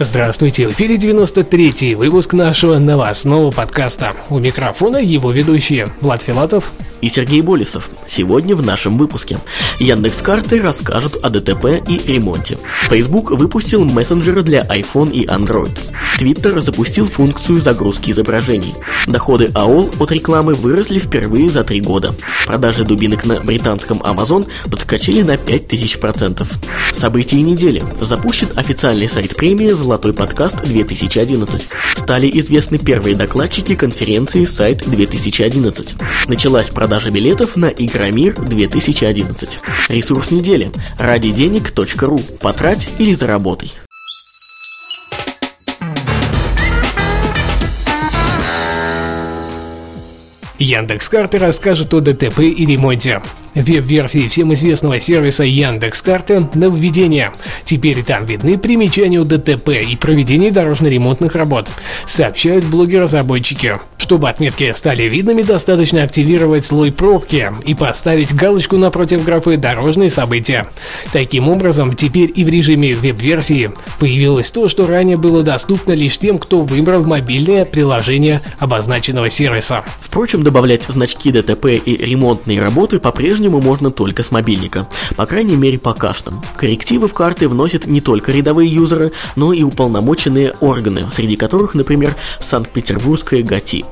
Здравствуйте, в эфире 93-й выпуск нашего новостного подкаста. У микрофона его ведущие Влад Филатов и Сергей Болесов. Сегодня в нашем выпуске Яндекс Карты расскажут о ДТП и ремонте. Facebook выпустил мессенджеры для iPhone и Android. Twitter запустил функцию загрузки изображений. Доходы AOL от рекламы выросли впервые за три года. Продажи дубинок на британском Amazon подскочили на 5000%. События недели. Запущен официальный сайт премии «Золотой подкаст 2011». Стали известны первые докладчики конференции «Сайт 2011». Началась продажа продажа билетов на Игромир 2011. Ресурс недели. Ради денег.ру. Потрать или заработай. Яндекс.Карты расскажет о ДТП и ремонте веб-версии всем известного сервиса Яндекс.Карты нововведение. Теперь там видны примечания у ДТП и проведение дорожно-ремонтных работ, сообщают блоги-разработчики. Чтобы отметки стали видными, достаточно активировать слой пробки и поставить галочку напротив графы «Дорожные события». Таким образом, теперь и в режиме веб-версии появилось то, что ранее было доступно лишь тем, кто выбрал мобильное приложение обозначенного сервиса. Впрочем, добавлять значки ДТП и ремонтные работы по-прежнему по-прежнему можно только с мобильника, по крайней мере пока что. Коррективы в карты вносят не только рядовые юзеры, но и уполномоченные органы, среди которых, например, Санкт-Петербургская ГАТИ.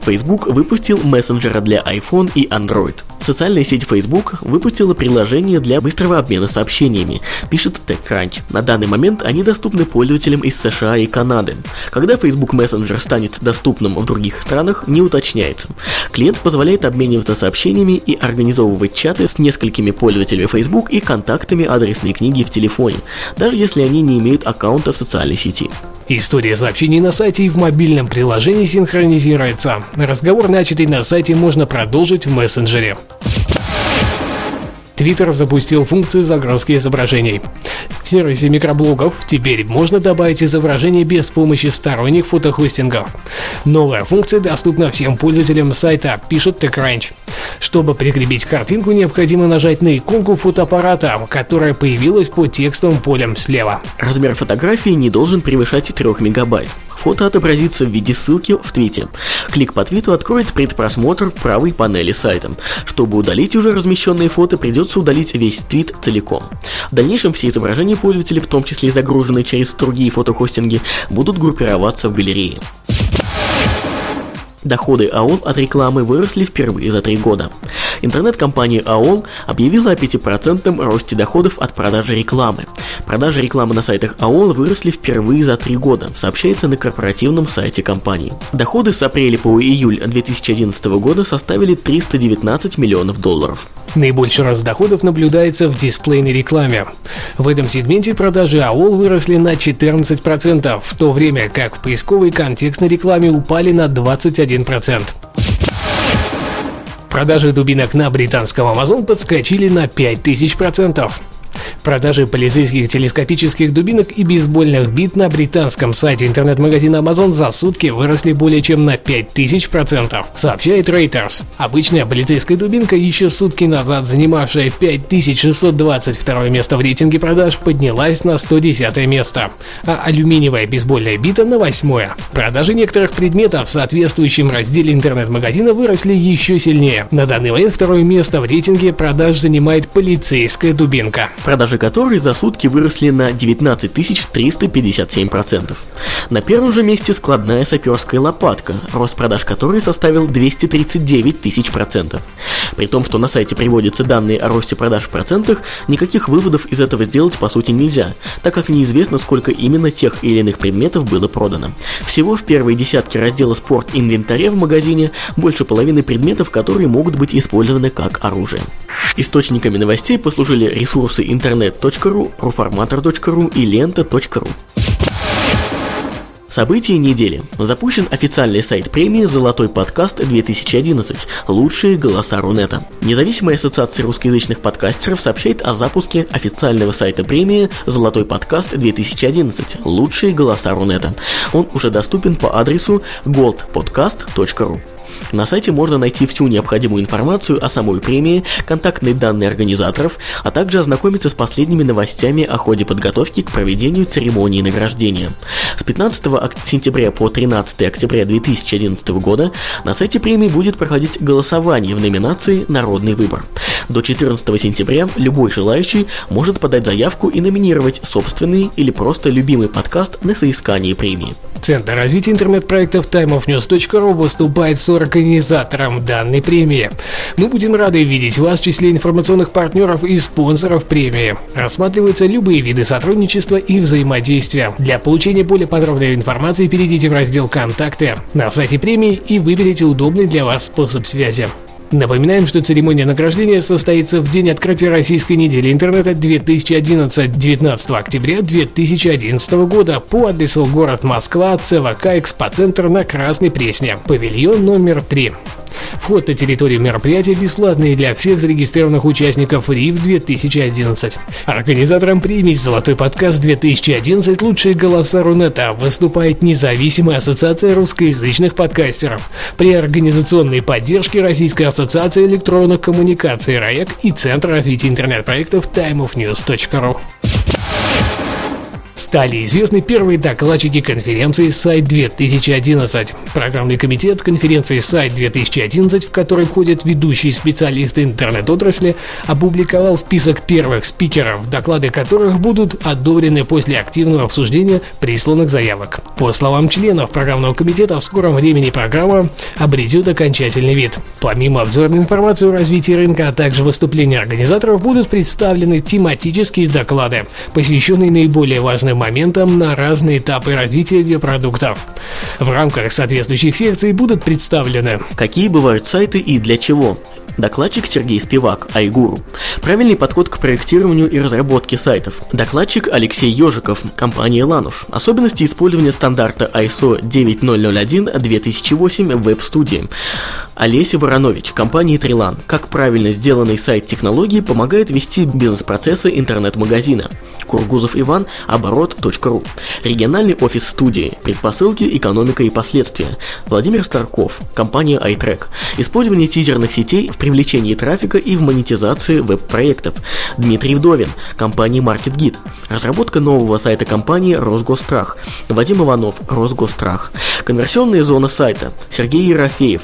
Facebook выпустил мессенджера для iPhone и Android. Социальная сеть Facebook выпустила приложение для быстрого обмена сообщениями, пишет TechCrunch. На данный момент они доступны пользователям из США и Канады. Когда Facebook Messenger станет доступным в других странах, не уточняется. Клиент позволяет обмениваться сообщениями и организовывать чаты с несколькими пользователями Facebook и контактами адресной книги в телефоне, даже если они не имеют аккаунта в социальной сети. История сообщений на сайте и в мобильном приложении синхронизируется. Разговор, начатый на сайте, можно продолжить в мессенджере. Twitter запустил функцию загрузки изображений. В сервисе микроблогов теперь можно добавить изображение без помощи сторонних фотохостингов. Новая функция доступна всем пользователям сайта, пишет TechCrunch. Чтобы прикрепить картинку, необходимо нажать на иконку фотоаппарата, которая появилась по текстовым полям слева. Размер фотографии не должен превышать 3 мегабайт. Фото отобразится в виде ссылки в твите. Клик по твиту откроет предпросмотр правой панели сайта. Чтобы удалить уже размещенные фото, придется удалить весь твит целиком. В дальнейшем все изображения пользователей, в том числе загруженные через другие фотохостинги, будут группироваться в галерее. Доходы АОЛ от рекламы выросли впервые за три года. Интернет-компания АОЛ объявила о 5% росте доходов от продажи рекламы. Продажи рекламы на сайтах АОЛ выросли впервые за три года, сообщается на корпоративном сайте компании. Доходы с апреля по июль 2011 года составили 319 миллионов долларов. Наибольший рост доходов наблюдается в дисплейной рекламе. В этом сегменте продажи АОЛ выросли на 14%, в то время как в поисковой контекстной рекламе упали на 21%. Продажи дубинок на британском Amazon подскочили на 5000%. Продажи полицейских телескопических дубинок и бейсбольных бит на британском сайте интернет-магазина Amazon за сутки выросли более чем на 5000%, сообщает Reuters. Обычная полицейская дубинка, еще сутки назад занимавшая 5622 место в рейтинге продаж, поднялась на 110 место, а алюминиевая бейсбольная бита на 8 Продажи некоторых предметов в соответствующем разделе интернет-магазина выросли еще сильнее. На данный момент второе место в рейтинге продаж занимает полицейская дубинка продажи которой за сутки выросли на 19 357%. На первом же месте складная саперская лопатка, рост продаж которой составил 239 тысяч процентов. При том, что на сайте приводятся данные о росте продаж в процентах, никаких выводов из этого сделать по сути нельзя, так как неизвестно, сколько именно тех или иных предметов было продано. Всего в первой десятке раздела спорт инвентаря в магазине больше половины предметов, которые могут быть использованы как оружие. Источниками новостей послужили ресурсы интернет.ру, proformator.ru и лента.ру. События недели. Запущен официальный сайт премии «Золотой подкаст 2011. Лучшие голоса Рунета». Независимая ассоциация русскоязычных подкастеров сообщает о запуске официального сайта премии «Золотой подкаст 2011. Лучшие голоса Рунета». Он уже доступен по адресу goldpodcast.ru. На сайте можно найти всю необходимую информацию о самой премии, контактные данные организаторов, а также ознакомиться с последними новостями о ходе подготовки к проведению церемонии награждения. С 15 сентября по 13 октября 2011 года на сайте премии будет проходить голосование в номинации «Народный выбор». До 14 сентября любой желающий может подать заявку и номинировать собственный или просто любимый подкаст на соискание премии. Центр развития интернет-проектов timeofnews.ru выступает с организатором данной премии. Мы будем рады видеть вас в числе информационных партнеров и спонсоров премии. Рассматриваются любые виды сотрудничества и взаимодействия. Для получения более подробной информации перейдите в раздел «Контакты» на сайте премии и выберите удобный для вас способ связи. Напоминаем, что церемония награждения состоится в день открытия Российской недели интернета 2011, 19 октября 2011 года по адресу город Москва, ЦВК Экспоцентр на Красной Пресне, павильон номер 3. Вход на территорию мероприятия бесплатный для всех зарегистрированных участников РИФ 2011. Организатором премии «Золотой подкаст 2011. Лучшие голоса Рунета» выступает независимая ассоциация русскоязычных подкастеров при организационной поддержке Российской ассоциации электронных коммуникаций РАЭК и Центра развития интернет-проектов timeofnews.ru стали известны первые докладчики конференции Сайт 2011. Программный комитет конференции Сайт 2011, в который входят ведущие специалисты интернет-отрасли, опубликовал список первых спикеров, доклады которых будут одобрены после активного обсуждения присланных заявок. По словам членов программного комитета, в скором времени программа обретет окончательный вид. Помимо обзорной информации о развитии рынка, а также выступления организаторов, будут представлены тематические доклады, посвященные наиболее важным моментом на разные этапы развития веб-продуктов. В рамках соответствующих секций будут представлены Какие бывают сайты и для чего? Докладчик Сергей Спивак, Айгуру. Правильный подход к проектированию и разработке сайтов. Докладчик Алексей Ежиков, компания Лануш. Особенности использования стандарта ISO 9001-2008 в веб-студии. Олеся Воронович, компания Трилан. Как правильно сделанный сайт технологии помогает вести бизнес-процессы интернет-магазина. Кургузов Иван, оборот.ру. Региональный офис студии. Предпосылки, экономика и последствия. Владимир Старков, компания iTrack. Использование тизерных сетей в привлечении трафика и в монетизации веб-проектов. Дмитрий Вдовин, компания MarketGit. Разработка нового сайта компании Росгострах. Вадим Иванов, Росгострах. Конверсионная зона сайта. Сергей Ерофеев,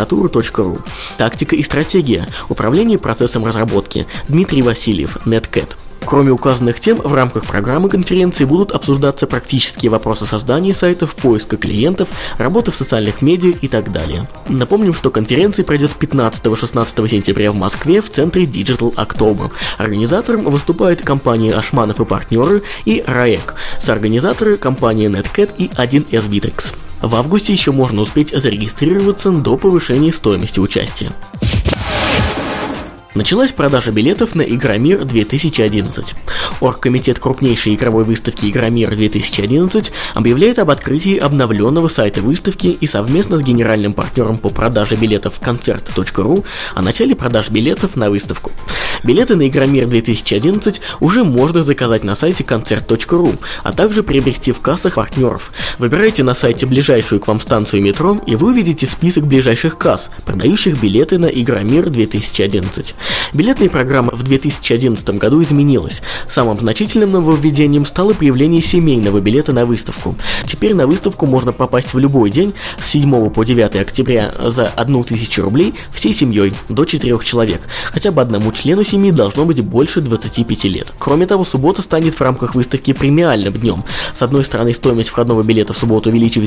регистратура.ру. Тактика и стратегия. Управление процессом разработки. Дмитрий Васильев, NetCat. Кроме указанных тем, в рамках программы конференции будут обсуждаться практические вопросы создания сайтов, поиска клиентов, работы в социальных медиа и так далее. Напомним, что конференция пройдет 15-16 сентября в Москве в центре Digital October. Организатором выступает компания Ашманов и партнеры и РАЭК, соорганизаторы компания NetCat и 1С Bittrex. В августе еще можно успеть зарегистрироваться до повышения стоимости участия. Началась продажа билетов на Игромир 2011. Оргкомитет крупнейшей игровой выставки Игромир 2011 объявляет об открытии обновленного сайта выставки и совместно с генеральным партнером по продаже билетов концерт.ру о начале продаж билетов на выставку. Билеты на Игромир 2011 уже можно заказать на сайте концерт.ру, а также приобрести в кассах партнеров. Выбирайте на сайте ближайшую к вам станцию метро, и вы увидите список ближайших касс, продающих билеты на Игромир 2011. Билетная программа в 2011 году изменилась. Самым значительным нововведением стало появление семейного билета на выставку. Теперь на выставку можно попасть в любой день с 7 по 9 октября за 1000 рублей всей семьей до 4 человек. Хотя бы одному члену семьи должно быть больше 25 лет. Кроме того, суббота станет в рамках выставки премиальным днем. С одной стороны, стоимость входного билета в субботу увеличивается